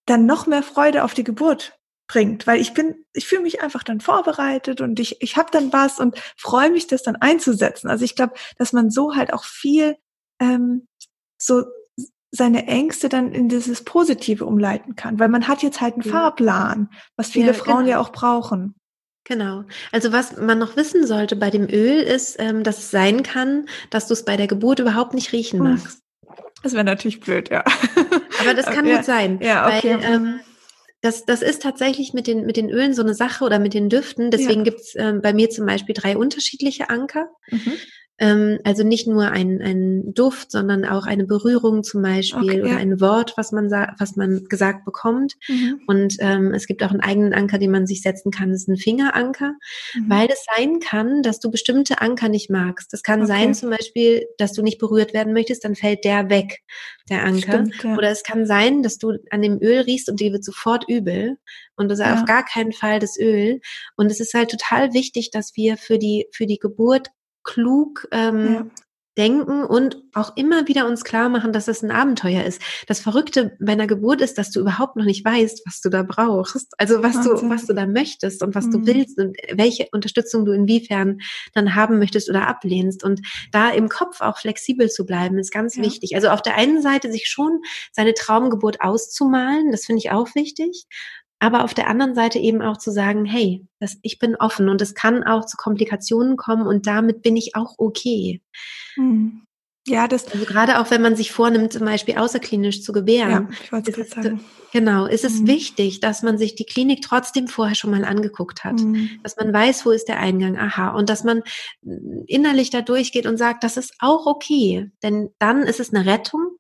dann noch mehr Freude auf die Geburt bringt, weil ich bin, ich fühle mich einfach dann vorbereitet und ich, ich habe dann was und freue mich, das dann einzusetzen. Also ich glaube, dass man so halt auch viel ähm, so seine Ängste dann in dieses Positive umleiten kann, weil man hat jetzt halt einen ja. Fahrplan, was viele ja, Frauen genau. ja auch brauchen. Genau. Also was man noch wissen sollte bei dem Öl ist, ähm, dass es sein kann, dass du es bei der Geburt überhaupt nicht riechen magst. Das wäre natürlich blöd, ja. Aber das kann ja. gut sein. Ja, okay. Weil, ähm, das, das ist tatsächlich mit den, mit den Ölen so eine Sache oder mit den Düften. Deswegen ja. gibt's ähm, bei mir zum Beispiel drei unterschiedliche Anker. Mhm. Ähm, also nicht nur ein, ein Duft, sondern auch eine Berührung zum Beispiel okay, oder ja. ein Wort, was man was man gesagt bekommt. Mhm. Und ähm, es gibt auch einen eigenen Anker, den man sich setzen kann. Das ist ein Fingeranker, mhm. weil es sein kann, dass du bestimmte Anker nicht magst. Das kann okay. sein zum Beispiel, dass du nicht berührt werden möchtest, dann fällt der weg, der Anker. Stimmt, ja. Oder es kann sein, dass du an dem Öl riechst und dir wird sofort übel und du sagst ja. auf gar keinen Fall das Öl. Und es ist halt total wichtig, dass wir für die für die Geburt klug ähm, ja. denken und auch immer wieder uns klar machen, dass es ein Abenteuer ist. Das Verrückte bei einer Geburt ist, dass du überhaupt noch nicht weißt, was du da brauchst. Also was Wahnsinn. du, was du da möchtest und was mhm. du willst und welche Unterstützung du inwiefern dann haben möchtest oder ablehnst. Und da im Kopf auch flexibel zu bleiben, ist ganz ja. wichtig. Also auf der einen Seite sich schon seine Traumgeburt auszumalen, das finde ich auch wichtig aber auf der anderen Seite eben auch zu sagen, hey, das, ich bin offen und es kann auch zu Komplikationen kommen und damit bin ich auch okay. Hm. Ja, das. Also gerade auch wenn man sich vornimmt, zum Beispiel außerklinisch zu gebären. Ja, ich wollte es sagen. Genau, ist es mhm. wichtig, dass man sich die Klinik trotzdem vorher schon mal angeguckt hat. Mhm. Dass man weiß, wo ist der Eingang, aha. Und dass man innerlich da durchgeht und sagt, das ist auch okay. Denn dann ist es eine Rettung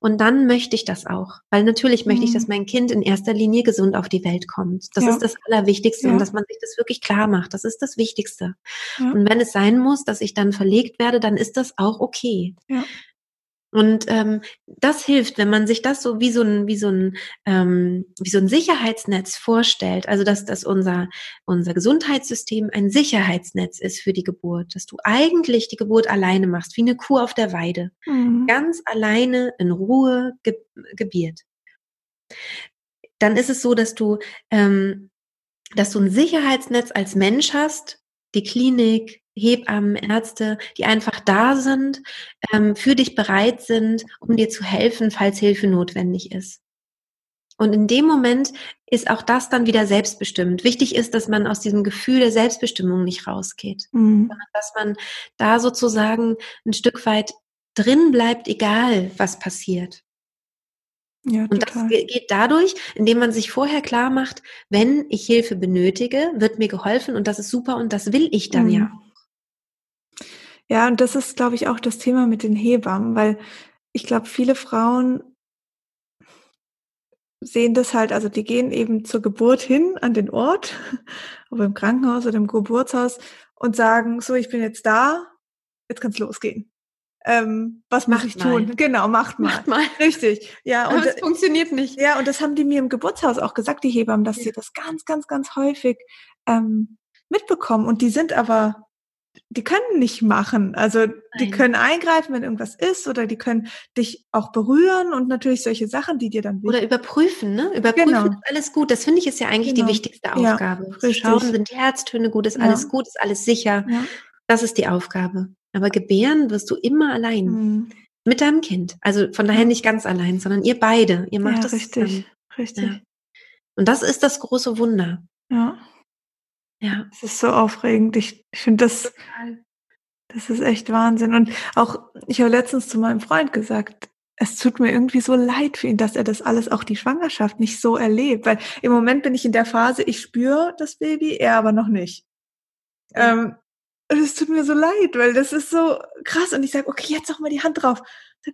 und dann möchte ich das auch, weil natürlich mhm. möchte ich, dass mhm. mein Kind in erster Linie gesund auf die Welt kommt. Das ja. ist das Allerwichtigste ja. und dass man sich das wirklich klar macht. Das ist das Wichtigste. Ja. Und wenn es sein muss, dass ich dann verlegt werde, dann ist das auch okay. Und ähm, das hilft, wenn man sich das so wie so ein, wie so ein, ähm, wie so ein Sicherheitsnetz vorstellt. Also dass, dass unser, unser Gesundheitssystem ein Sicherheitsnetz ist für die Geburt, dass du eigentlich die Geburt alleine machst, wie eine Kuh auf der Weide. Mhm. Ganz alleine in Ruhe ge gebiert. Dann ist es so, dass du, ähm, dass du ein Sicherheitsnetz als Mensch hast, die Klinik, Hebammen, Ärzte, die einfach da sind, ähm, für dich bereit sind, um dir zu helfen, falls Hilfe notwendig ist. Und in dem Moment ist auch das dann wieder selbstbestimmt. Wichtig ist, dass man aus diesem Gefühl der Selbstbestimmung nicht rausgeht, mhm. sondern dass man da sozusagen ein Stück weit drin bleibt, egal was passiert. Ja, und das geht dadurch, indem man sich vorher klar macht, wenn ich Hilfe benötige, wird mir geholfen und das ist super und das will ich dann mhm. ja ja, und das ist, glaube ich, auch das Thema mit den Hebammen, weil ich glaube, viele Frauen sehen das halt, also die gehen eben zur Geburt hin an den Ort, ob im Krankenhaus oder im Geburtshaus und sagen, so, ich bin jetzt da, jetzt kann's losgehen. Ähm, was macht muss ich mal. tun? Genau, macht mal. Macht mal. Richtig. Ja, und es funktioniert nicht. Ja, und das haben die mir im Geburtshaus auch gesagt, die Hebammen, dass ja. sie das ganz, ganz, ganz häufig ähm, mitbekommen. Und die sind aber die können nicht machen. Also Nein. die können eingreifen, wenn irgendwas ist, oder die können dich auch berühren und natürlich solche Sachen, die dir dann Oder überprüfen, ne? Überprüfen, genau. ist alles gut. Das finde ich ist ja eigentlich genau. die wichtigste Aufgabe. Ja, schauen, sind die Herztöne gut, ist ja. alles gut, ist alles sicher. Ja. Das ist die Aufgabe. Aber gebären wirst du immer allein. Mhm. Mit deinem Kind. Also von daher nicht ganz allein, sondern ihr beide. Ihr macht ja, das richtig. Zusammen. Richtig. Und das ist das große Wunder. Ja. Ja. Es ist so aufregend. Ich, ich finde das, das ist echt Wahnsinn. Und auch, ich habe letztens zu meinem Freund gesagt, es tut mir irgendwie so leid für ihn, dass er das alles, auch die Schwangerschaft, nicht so erlebt. Weil im Moment bin ich in der Phase, ich spüre das Baby, er aber noch nicht. Ja. Ähm, es tut mir so leid, weil das ist so krass. Und ich sage, okay, jetzt auch mal die Hand drauf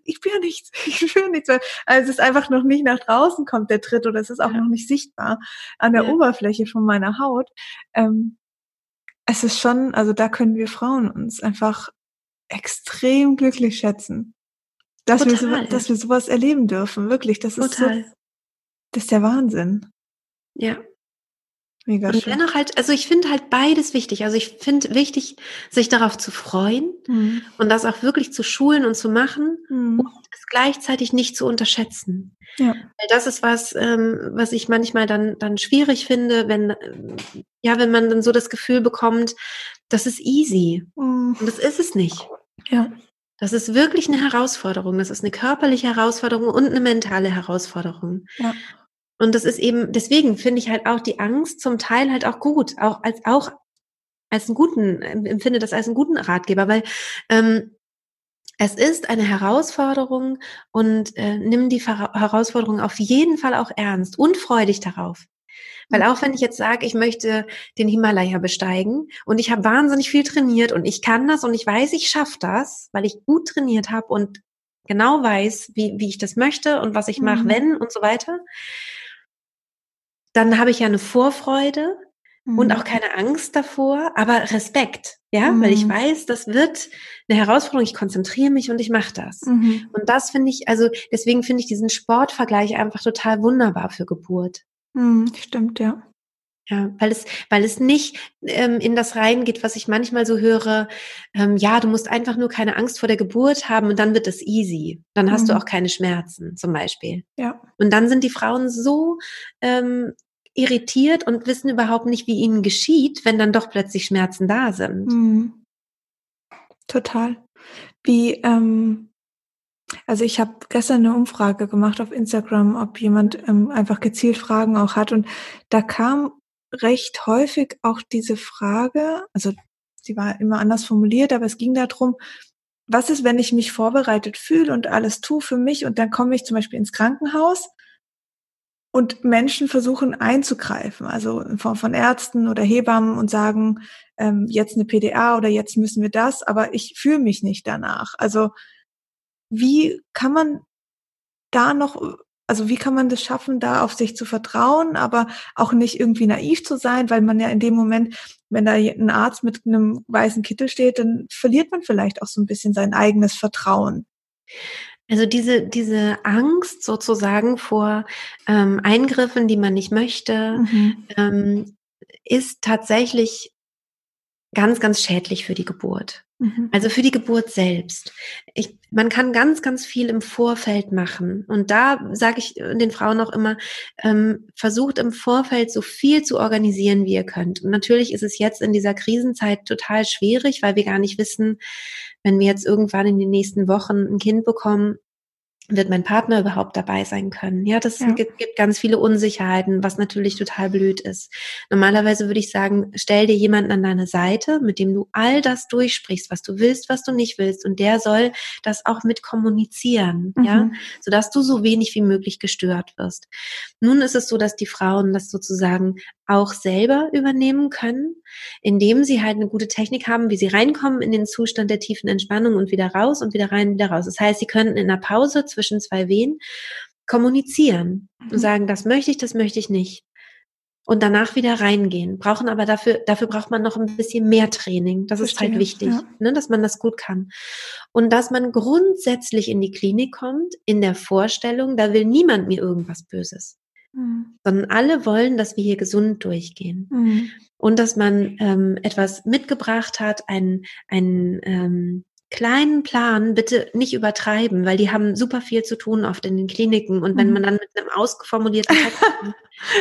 ich spüre nichts, ich spüre nichts, weil also es ist einfach noch nicht nach draußen kommt, der Tritt, oder es ist auch ja. noch nicht sichtbar an der ja. Oberfläche von meiner Haut. Ähm, es ist schon, also da können wir Frauen uns einfach extrem glücklich schätzen, dass, wir, so, dass wir sowas erleben dürfen, wirklich. Das Total. ist so, das ist der Wahnsinn. Ja, Mega und schön. dennoch halt, also ich finde halt beides wichtig. Also ich finde wichtig, sich darauf zu freuen mhm. und das auch wirklich zu schulen und zu machen mhm. und es gleichzeitig nicht zu unterschätzen. Ja. Weil das ist was, ähm, was ich manchmal dann, dann schwierig finde, wenn, ja, wenn man dann so das Gefühl bekommt, das ist easy. Mhm. Und das ist es nicht. Ja. Das ist wirklich eine Herausforderung. Das ist eine körperliche Herausforderung und eine mentale Herausforderung. Ja. Und das ist eben, deswegen finde ich halt auch die Angst zum Teil halt auch gut, auch als auch als einen guten, empfinde das als einen guten Ratgeber, weil ähm, es ist eine Herausforderung und äh, nimm die Herausforderung auf jeden Fall auch ernst und freu dich darauf. Weil auch wenn ich jetzt sage, ich möchte den Himalaya besteigen und ich habe wahnsinnig viel trainiert und ich kann das und ich weiß, ich schaffe das, weil ich gut trainiert habe und genau weiß, wie, wie ich das möchte und was ich mache, mhm. wenn und so weiter dann habe ich ja eine Vorfreude mhm. und auch keine Angst davor, aber Respekt, ja, mhm. weil ich mhm. weiß, das wird eine Herausforderung. Ich konzentriere mich und ich mache das. Mhm. Und das finde ich, also deswegen finde ich diesen Sportvergleich einfach total wunderbar für Geburt. Mhm, stimmt, ja. Ja, weil es, weil es nicht ähm, in das reingeht, was ich manchmal so höre, ähm, ja, du musst einfach nur keine Angst vor der Geburt haben und dann wird es easy. Dann hast mhm. du auch keine Schmerzen, zum Beispiel. Ja. Und dann sind die Frauen so ähm, irritiert und wissen überhaupt nicht, wie ihnen geschieht, wenn dann doch plötzlich Schmerzen da sind. Mhm. Total. Wie, ähm, also ich habe gestern eine Umfrage gemacht auf Instagram, ob jemand ähm, einfach gezielt Fragen auch hat. Und da kam recht häufig auch diese Frage, also sie war immer anders formuliert, aber es ging darum, was ist, wenn ich mich vorbereitet fühle und alles tue für mich und dann komme ich zum Beispiel ins Krankenhaus und Menschen versuchen einzugreifen, also in Form von Ärzten oder Hebammen und sagen, ähm, jetzt eine PDA oder jetzt müssen wir das, aber ich fühle mich nicht danach. Also wie kann man da noch also wie kann man das schaffen, da auf sich zu vertrauen, aber auch nicht irgendwie naiv zu sein, weil man ja in dem Moment, wenn da ein Arzt mit einem weißen Kittel steht, dann verliert man vielleicht auch so ein bisschen sein eigenes Vertrauen. Also diese, diese Angst sozusagen vor ähm, Eingriffen, die man nicht möchte, mhm. ähm, ist tatsächlich ganz, ganz schädlich für die Geburt. Mhm. Also für die Geburt selbst. Ich, man kann ganz, ganz viel im Vorfeld machen. Und da sage ich den Frauen auch immer, ähm, versucht im Vorfeld so viel zu organisieren, wie ihr könnt. Und natürlich ist es jetzt in dieser Krisenzeit total schwierig, weil wir gar nicht wissen, wenn wir jetzt irgendwann in den nächsten Wochen ein Kind bekommen, wird mein Partner überhaupt dabei sein können? Ja, das ja. Gibt, gibt ganz viele Unsicherheiten, was natürlich total blöd ist. Normalerweise würde ich sagen, stell dir jemanden an deine Seite, mit dem du all das durchsprichst, was du willst, was du nicht willst, und der soll das auch mit kommunizieren, mhm. ja, sodass du so wenig wie möglich gestört wirst. Nun ist es so, dass die Frauen das sozusagen auch selber übernehmen können, indem sie halt eine gute Technik haben, wie sie reinkommen in den Zustand der tiefen Entspannung und wieder raus und wieder rein, wieder raus. Das heißt, sie könnten in der Pause zwischen zwei Wehen kommunizieren und mhm. sagen, das möchte ich, das möchte ich nicht. Und danach wieder reingehen. Brauchen aber dafür, dafür braucht man noch ein bisschen mehr Training. Das Verstehe, ist halt wichtig, ja. ne, dass man das gut kann. Und dass man grundsätzlich in die Klinik kommt, in der Vorstellung, da will niemand mir irgendwas Böses. Mhm. Sondern alle wollen, dass wir hier gesund durchgehen. Mhm. Und dass man ähm, etwas mitgebracht hat, einen, einen ähm, kleinen Plan bitte nicht übertreiben, weil die haben super viel zu tun oft in den Kliniken. Und wenn mhm. man dann mit einem ausgeformulierten Text,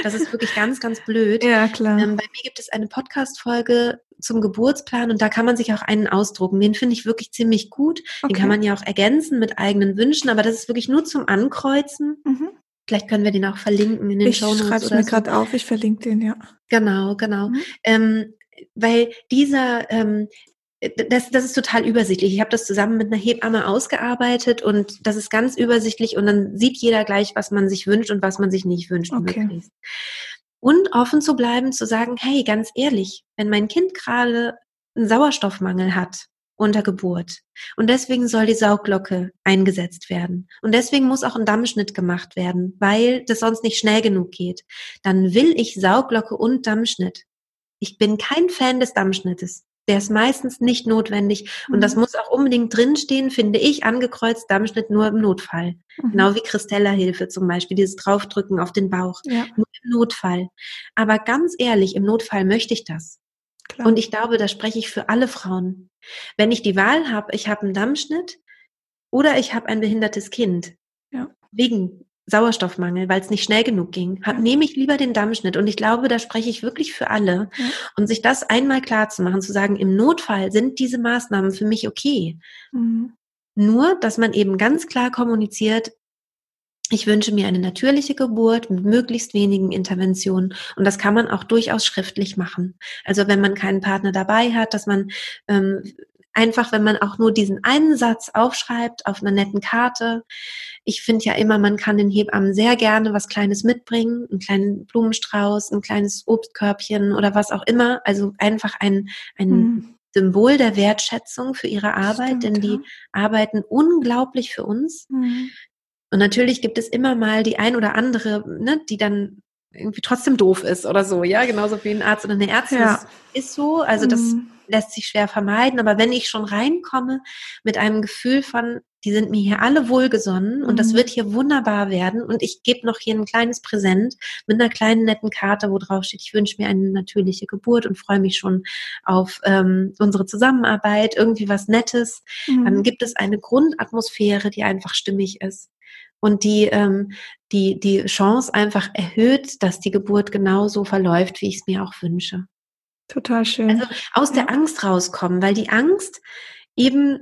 das ist wirklich ganz, ganz blöd. Ja, klar. Ähm, bei mir gibt es eine Podcast-Folge zum Geburtsplan und da kann man sich auch einen ausdrucken. Den finde ich wirklich ziemlich gut. Okay. Den kann man ja auch ergänzen mit eigenen Wünschen, aber das ist wirklich nur zum Ankreuzen. Mhm. Vielleicht können wir den auch verlinken in den ich Show Notes. Ich schreibe es mir so. gerade auf, ich verlinke den, ja. Genau, genau. Mhm. Ähm, weil dieser, ähm, das, das ist total übersichtlich. Ich habe das zusammen mit einer Hebamme ausgearbeitet und das ist ganz übersichtlich und dann sieht jeder gleich, was man sich wünscht und was man sich nicht wünscht. Okay. Möglichst. Und offen zu bleiben, zu sagen, hey, ganz ehrlich, wenn mein Kind gerade einen Sauerstoffmangel hat, unter Geburt. Und deswegen soll die Sauglocke eingesetzt werden. Und deswegen muss auch ein Dammschnitt gemacht werden, weil das sonst nicht schnell genug geht. Dann will ich Sauglocke und Dammschnitt. Ich bin kein Fan des Dammschnittes. Der ist meistens nicht notwendig. Und das mhm. muss auch unbedingt drinstehen, finde ich, angekreuzt Dammschnitt nur im Notfall. Mhm. Genau wie Christella-Hilfe zum Beispiel, dieses Draufdrücken auf den Bauch. Ja. Nur im Notfall. Aber ganz ehrlich, im Notfall möchte ich das. Klar. Und ich glaube, da spreche ich für alle Frauen. Wenn ich die Wahl habe, ich habe einen Dammschnitt oder ich habe ein behindertes Kind, ja. wegen Sauerstoffmangel, weil es nicht schnell genug ging, hab, nehme ich lieber den Dammschnitt. Und ich glaube, da spreche ich wirklich für alle. Ja. Und sich das einmal klar zu machen, zu sagen, im Notfall sind diese Maßnahmen für mich okay. Mhm. Nur, dass man eben ganz klar kommuniziert, ich wünsche mir eine natürliche Geburt mit möglichst wenigen Interventionen. Und das kann man auch durchaus schriftlich machen. Also wenn man keinen Partner dabei hat, dass man ähm, einfach, wenn man auch nur diesen einen Satz aufschreibt auf einer netten Karte. Ich finde ja immer, man kann den Hebammen sehr gerne was Kleines mitbringen, einen kleinen Blumenstrauß, ein kleines Obstkörbchen oder was auch immer. Also einfach ein, ein mhm. Symbol der Wertschätzung für ihre Arbeit, Stimmt, denn die ja. arbeiten unglaublich für uns. Mhm. Und natürlich gibt es immer mal die ein oder andere, ne, die dann irgendwie trotzdem doof ist oder so, ja, genauso wie ein Arzt oder eine Ärztin. Ja. Das ist so, also das mhm. lässt sich schwer vermeiden. Aber wenn ich schon reinkomme mit einem Gefühl von, die sind mir hier alle wohlgesonnen mhm. und das mhm. wird hier wunderbar werden und ich gebe noch hier ein kleines Präsent mit einer kleinen netten Karte, wo drauf steht, ich wünsche mir eine natürliche Geburt und freue mich schon auf ähm, unsere Zusammenarbeit, irgendwie was Nettes. Mhm. Dann gibt es eine Grundatmosphäre, die einfach stimmig ist und die ähm, die die Chance einfach erhöht, dass die Geburt genauso verläuft, wie ich es mir auch wünsche. Total schön. Also aus der Angst rauskommen, weil die Angst eben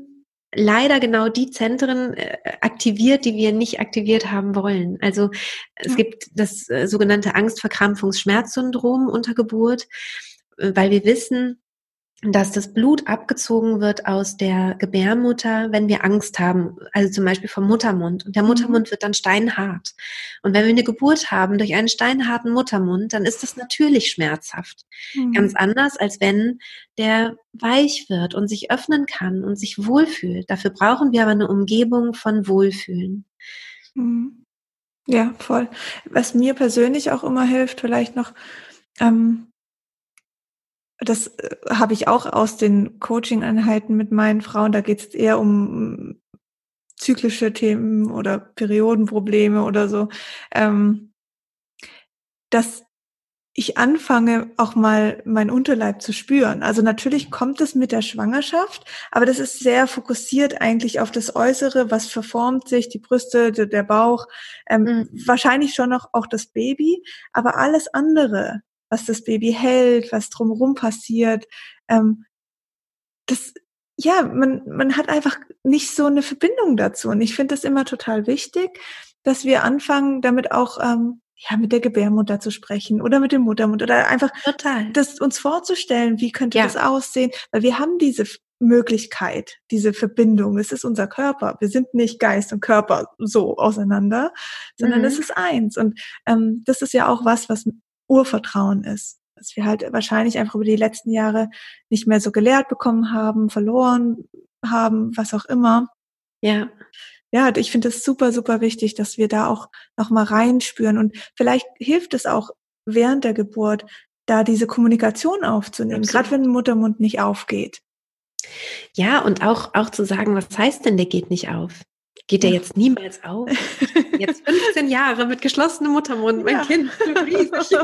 leider genau die Zentren äh, aktiviert, die wir nicht aktiviert haben wollen. Also es ja. gibt das äh, sogenannte Angstverkrampfungsschmerzsyndrom unter Geburt, äh, weil wir wissen, dass das Blut abgezogen wird aus der Gebärmutter, wenn wir Angst haben, also zum Beispiel vom Muttermund. Und der mhm. Muttermund wird dann steinhart. Und wenn wir eine Geburt haben durch einen steinharten Muttermund, dann ist das natürlich schmerzhaft. Mhm. Ganz anders, als wenn der weich wird und sich öffnen kann und sich wohlfühlt. Dafür brauchen wir aber eine Umgebung von Wohlfühlen. Mhm. Ja, voll. Was mir persönlich auch immer hilft, vielleicht noch, ähm, das äh, habe ich auch aus den Coaching-Einheiten mit meinen Frauen. Da geht es eher um zyklische Themen oder Periodenprobleme oder so. Ähm, dass ich anfange, auch mal mein Unterleib zu spüren. Also natürlich kommt es mit der Schwangerschaft, aber das ist sehr fokussiert eigentlich auf das Äußere, was verformt sich, die Brüste, der Bauch, ähm, mhm. wahrscheinlich schon noch auch das Baby, aber alles andere, was das Baby hält, was drumherum passiert. Ähm, das, ja, man, man hat einfach nicht so eine Verbindung dazu. Und ich finde das immer total wichtig, dass wir anfangen, damit auch ähm, ja mit der Gebärmutter zu sprechen oder mit dem Muttermund oder einfach total das uns vorzustellen, wie könnte ja. das aussehen, weil wir haben diese Möglichkeit, diese Verbindung. Es ist unser Körper. Wir sind nicht Geist und Körper so auseinander, sondern mhm. es ist eins. Und ähm, das ist ja auch was, was Urvertrauen ist. Was wir halt wahrscheinlich einfach über die letzten Jahre nicht mehr so gelehrt bekommen haben, verloren haben, was auch immer. Ja. Ja, ich finde es super, super wichtig, dass wir da auch nochmal reinspüren. Und vielleicht hilft es auch während der Geburt, da diese Kommunikation aufzunehmen, gerade wenn Muttermund nicht aufgeht. Ja, und auch, auch zu sagen, was heißt denn, der geht nicht auf? Geht der jetzt niemals auf? Jetzt 15 Jahre mit geschlossenem Muttermund, mein ja. Kind, riesig,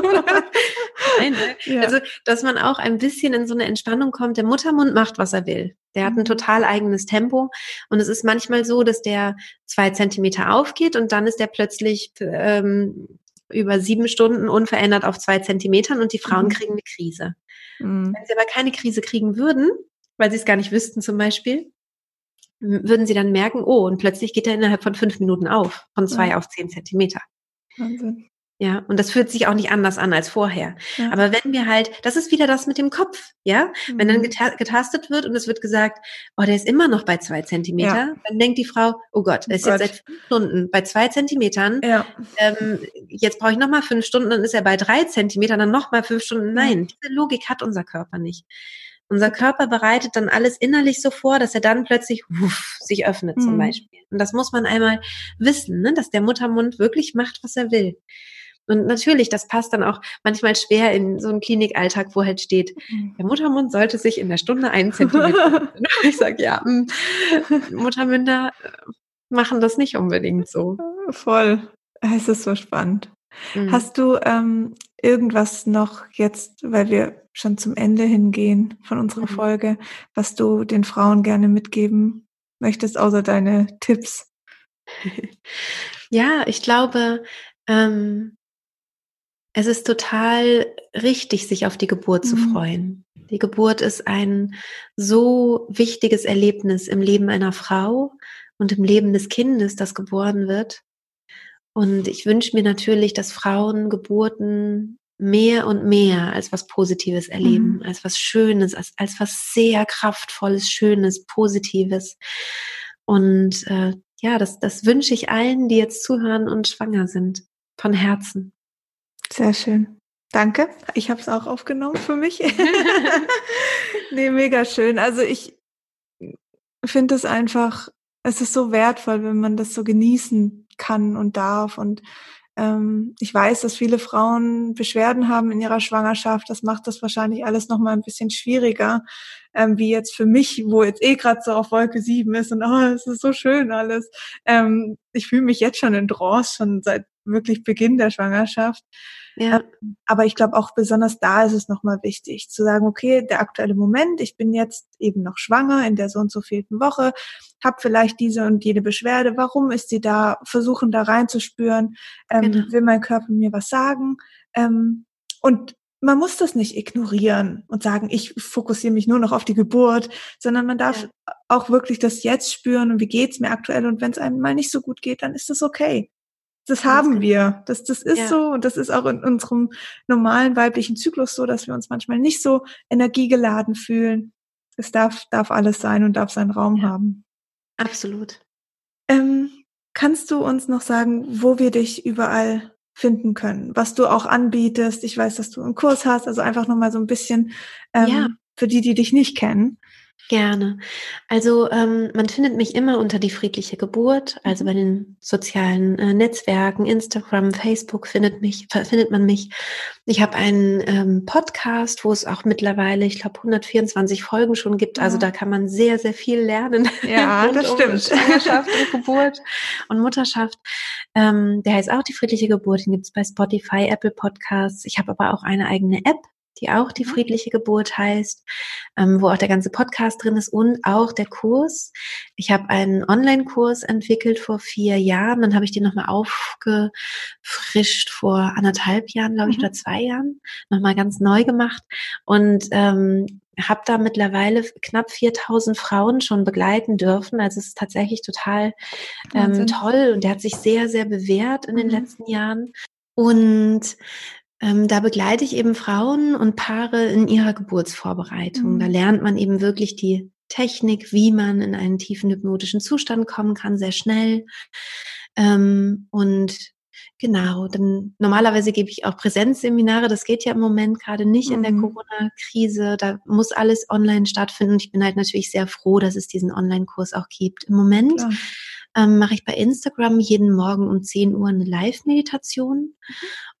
Nein, ne? ja. Also, dass man auch ein bisschen in so eine Entspannung kommt. Der Muttermund macht, was er will. Der hat ein mhm. total eigenes Tempo. Und es ist manchmal so, dass der zwei Zentimeter aufgeht und dann ist der plötzlich ähm, über sieben Stunden unverändert auf zwei Zentimetern und die Frauen mhm. kriegen eine Krise. Mhm. Wenn sie aber keine Krise kriegen würden, weil sie es gar nicht wüssten zum Beispiel, würden sie dann merken, oh, und plötzlich geht er innerhalb von fünf Minuten auf, von zwei ja. auf zehn Zentimeter. Wahnsinn. Ja, und das fühlt sich auch nicht anders an als vorher. Ja. Aber wenn wir halt, das ist wieder das mit dem Kopf, ja? Mhm. Wenn dann mhm. getastet wird und es wird gesagt, oh, der ist immer noch bei zwei Zentimeter, ja. dann denkt die Frau, oh Gott, er ist oh jetzt seit fünf Stunden bei zwei Zentimetern. Ja. Ähm, jetzt brauche ich nochmal fünf Stunden, dann ist er bei drei Zentimetern, dann nochmal fünf Stunden. Nein, diese Logik hat unser Körper nicht. Unser Körper bereitet dann alles innerlich so vor, dass er dann plötzlich wuff, sich öffnet mhm. zum Beispiel. Und das muss man einmal wissen, ne? dass der Muttermund wirklich macht, was er will. Und natürlich, das passt dann auch manchmal schwer in so einen Klinikalltag, wo halt steht, mhm. der Muttermund sollte sich in der Stunde einen Zentimeter. ich sage, ja, hm, Muttermünder äh, machen das nicht unbedingt so. Voll. Es ist so spannend. Mhm. Hast du ähm, irgendwas noch jetzt, weil wir schon zum Ende hingehen von unserer mhm. Folge, was du den Frauen gerne mitgeben möchtest, außer deine Tipps? Ja, ich glaube, ähm, es ist total richtig, sich auf die Geburt mhm. zu freuen. Die Geburt ist ein so wichtiges Erlebnis im Leben einer Frau und im Leben des Kindes, das geboren wird. Und ich wünsche mir natürlich, dass Frauen Geburten mehr und mehr als was Positives erleben, mhm. als was Schönes, als, als was sehr Kraftvolles, Schönes, Positives. Und äh, ja, das, das wünsche ich allen, die jetzt zuhören und schwanger sind, von Herzen. Sehr schön. Danke. Ich habe es auch aufgenommen für mich. nee, mega schön. Also ich finde es einfach, es ist so wertvoll, wenn man das so genießen kann und darf und Ähm, ich weiß, dass viele Frauen Beschwerden haben in ihrer Schwangerschaft. Das macht das wahrscheinlich alles noch mal ein bisschen schwieriger, ähm, wie jetzt für mich, wo jetzt eh gerade so auf Wolke 7 ist und oh, es ist so schön alles. Ähm, ich fühle mich jetzt schon in Trance, schon seit wirklich Beginn der Schwangerschaft. Ja. Ähm, aber ich glaube auch besonders da ist es nochmal wichtig zu sagen, okay, der aktuelle Moment, ich bin jetzt eben noch schwanger in der so und so vierten Woche, habe vielleicht diese und jene Beschwerde, warum ist sie da, versuchen da reinzuspüren, ähm, genau. will mein Körper mir was sagen ähm, und man muss das nicht ignorieren und sagen, ich fokussiere mich nur noch auf die Geburt, sondern man darf ja. auch wirklich das jetzt spüren und wie geht's mir aktuell und wenn es einem mal nicht so gut geht, dann ist das okay. Das haben wir. Das, das ist ja. so und das ist auch in unserem normalen weiblichen Zyklus so, dass wir uns manchmal nicht so energiegeladen fühlen. Es darf, darf alles sein und darf seinen Raum ja. haben. Absolut. Ähm, kannst du uns noch sagen, wo wir dich überall finden können, was du auch anbietest? Ich weiß, dass du einen Kurs hast, also einfach nochmal so ein bisschen ähm, ja. für die, die dich nicht kennen. Gerne. Also ähm, man findet mich immer unter die friedliche Geburt, also bei den sozialen äh, Netzwerken, Instagram, Facebook findet mich, findet man mich. Ich habe einen ähm, Podcast, wo es auch mittlerweile, ich glaube, 124 Folgen schon gibt. Also da kann man sehr, sehr viel lernen. Ja, das stimmt. Um Schwangerschaft und Geburt und Mutterschaft. Ähm, der heißt auch die friedliche Geburt. Den gibt es bei Spotify, Apple Podcasts. Ich habe aber auch eine eigene App, die auch die mhm. friedliche Geburt heißt, ähm, wo auch der ganze Podcast drin ist und auch der Kurs. Ich habe einen Online-Kurs entwickelt vor vier Jahren, dann habe ich den nochmal aufgefrischt vor anderthalb Jahren, glaube ich, mhm. oder zwei Jahren, nochmal ganz neu gemacht und ähm, habe da mittlerweile knapp 4000 Frauen schon begleiten dürfen. Also es ist tatsächlich total ähm, toll und der hat sich sehr, sehr bewährt in den mhm. letzten Jahren. Und ähm, da begleite ich eben Frauen und Paare in ihrer Geburtsvorbereitung. Mhm. Da lernt man eben wirklich die Technik, wie man in einen tiefen hypnotischen Zustand kommen kann, sehr schnell. Ähm, und genau, dann normalerweise gebe ich auch Präsenzseminare. Das geht ja im Moment gerade nicht mhm. in der mhm. Corona-Krise. Da muss alles online stattfinden. Ich bin halt natürlich sehr froh, dass es diesen Online-Kurs auch gibt. Im Moment ähm, mache ich bei Instagram jeden Morgen um 10 Uhr eine Live-Meditation. Mhm.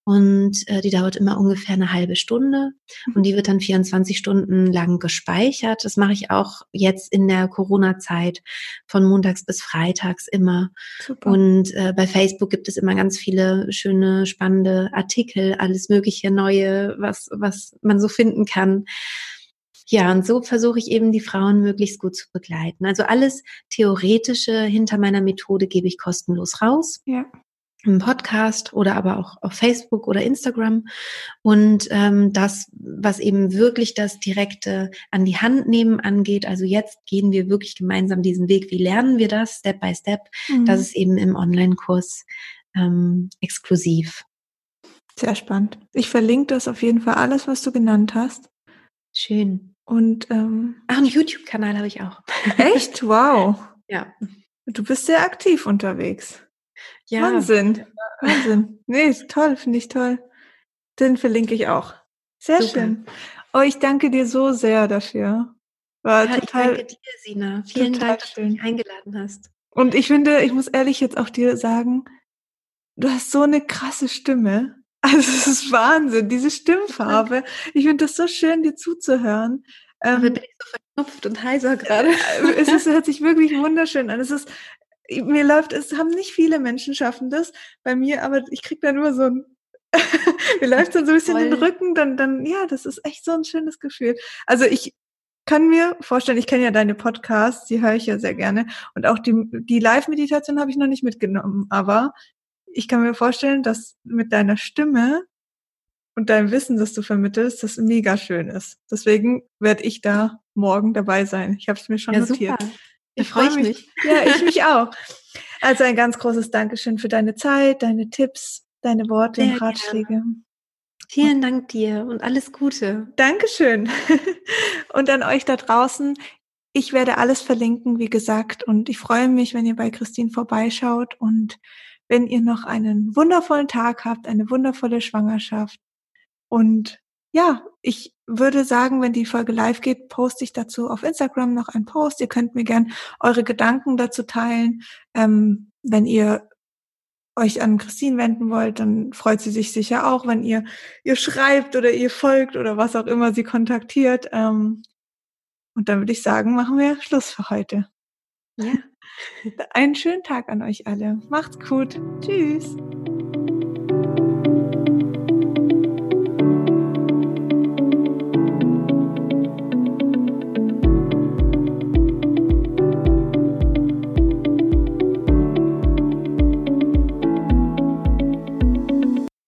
Und äh, die dauert immer ungefähr eine halbe Stunde und die wird dann 24 Stunden lang gespeichert. Das mache ich auch jetzt in der Corona-Zeit von montags bis freitags immer. Super. Und äh, bei Facebook gibt es immer ganz viele schöne, spannende Artikel, alles mögliche Neue, was, was man so finden kann. Ja, und so versuche ich eben die Frauen möglichst gut zu begleiten. Also alles Theoretische hinter meiner Methode gebe ich kostenlos raus. Ja im Podcast oder aber auch auf Facebook oder Instagram. Und ähm, das, was eben wirklich das direkte an die Hand nehmen angeht, also jetzt gehen wir wirklich gemeinsam diesen Weg. Wie lernen wir das Step by Step? Mhm. Das ist eben im Online-Kurs ähm, exklusiv. Sehr spannend. Ich verlinke das auf jeden Fall alles, was du genannt hast. Schön. Und ähm, Ach, einen YouTube-Kanal habe ich auch. Echt? Wow. ja. Du bist sehr aktiv unterwegs. Ja. Wahnsinn. Wahnsinn. Nee, ist toll, finde ich toll. Den verlinke ich auch. Sehr Super. schön. Oh, ich danke dir so sehr dafür. War ja, total, ich danke dir, Sina. Vielen Dank, dass schön. du mich eingeladen hast. Und ich finde, ich muss ehrlich jetzt auch dir sagen, du hast so eine krasse Stimme. Also es ist Wahnsinn, diese Stimmfarbe. Ich finde das so schön, dir zuzuhören. Ähm, bin ich so verknüpft und heiser gerade. es ist, hört sich wirklich wunderschön an. Es ist, mir läuft, es haben nicht viele Menschen schaffen das bei mir, aber ich krieg dann nur so ein, mir läuft dann so ein bisschen Voll. den Rücken, dann, dann, ja, das ist echt so ein schönes Gefühl. Also ich kann mir vorstellen, ich kenne ja deine Podcasts, die höre ich ja sehr gerne und auch die, die Live-Meditation habe ich noch nicht mitgenommen, aber ich kann mir vorstellen, dass mit deiner Stimme und deinem Wissen, das du vermittelst, das mega schön ist. Deswegen werde ich da morgen dabei sein. Ich habe es mir schon ja, notiert. Super. Ich freue mich. mich. Ja, ich mich auch. Also ein ganz großes Dankeschön für deine Zeit, deine Tipps, deine Worte Sehr und Ratschläge. Gerne. Vielen Dank dir und alles Gute. Dankeschön. Und an euch da draußen. Ich werde alles verlinken, wie gesagt, und ich freue mich, wenn ihr bei Christine vorbeischaut und wenn ihr noch einen wundervollen Tag habt, eine wundervolle Schwangerschaft und ja, ich würde sagen, wenn die Folge live geht, poste ich dazu auf Instagram noch einen Post. Ihr könnt mir gern eure Gedanken dazu teilen. Ähm, wenn ihr euch an Christine wenden wollt, dann freut sie sich sicher auch, wenn ihr ihr schreibt oder ihr folgt oder was auch immer sie kontaktiert. Ähm, und dann würde ich sagen, machen wir Schluss für heute. Ja. Einen schönen Tag an euch alle. Macht's gut. Tschüss.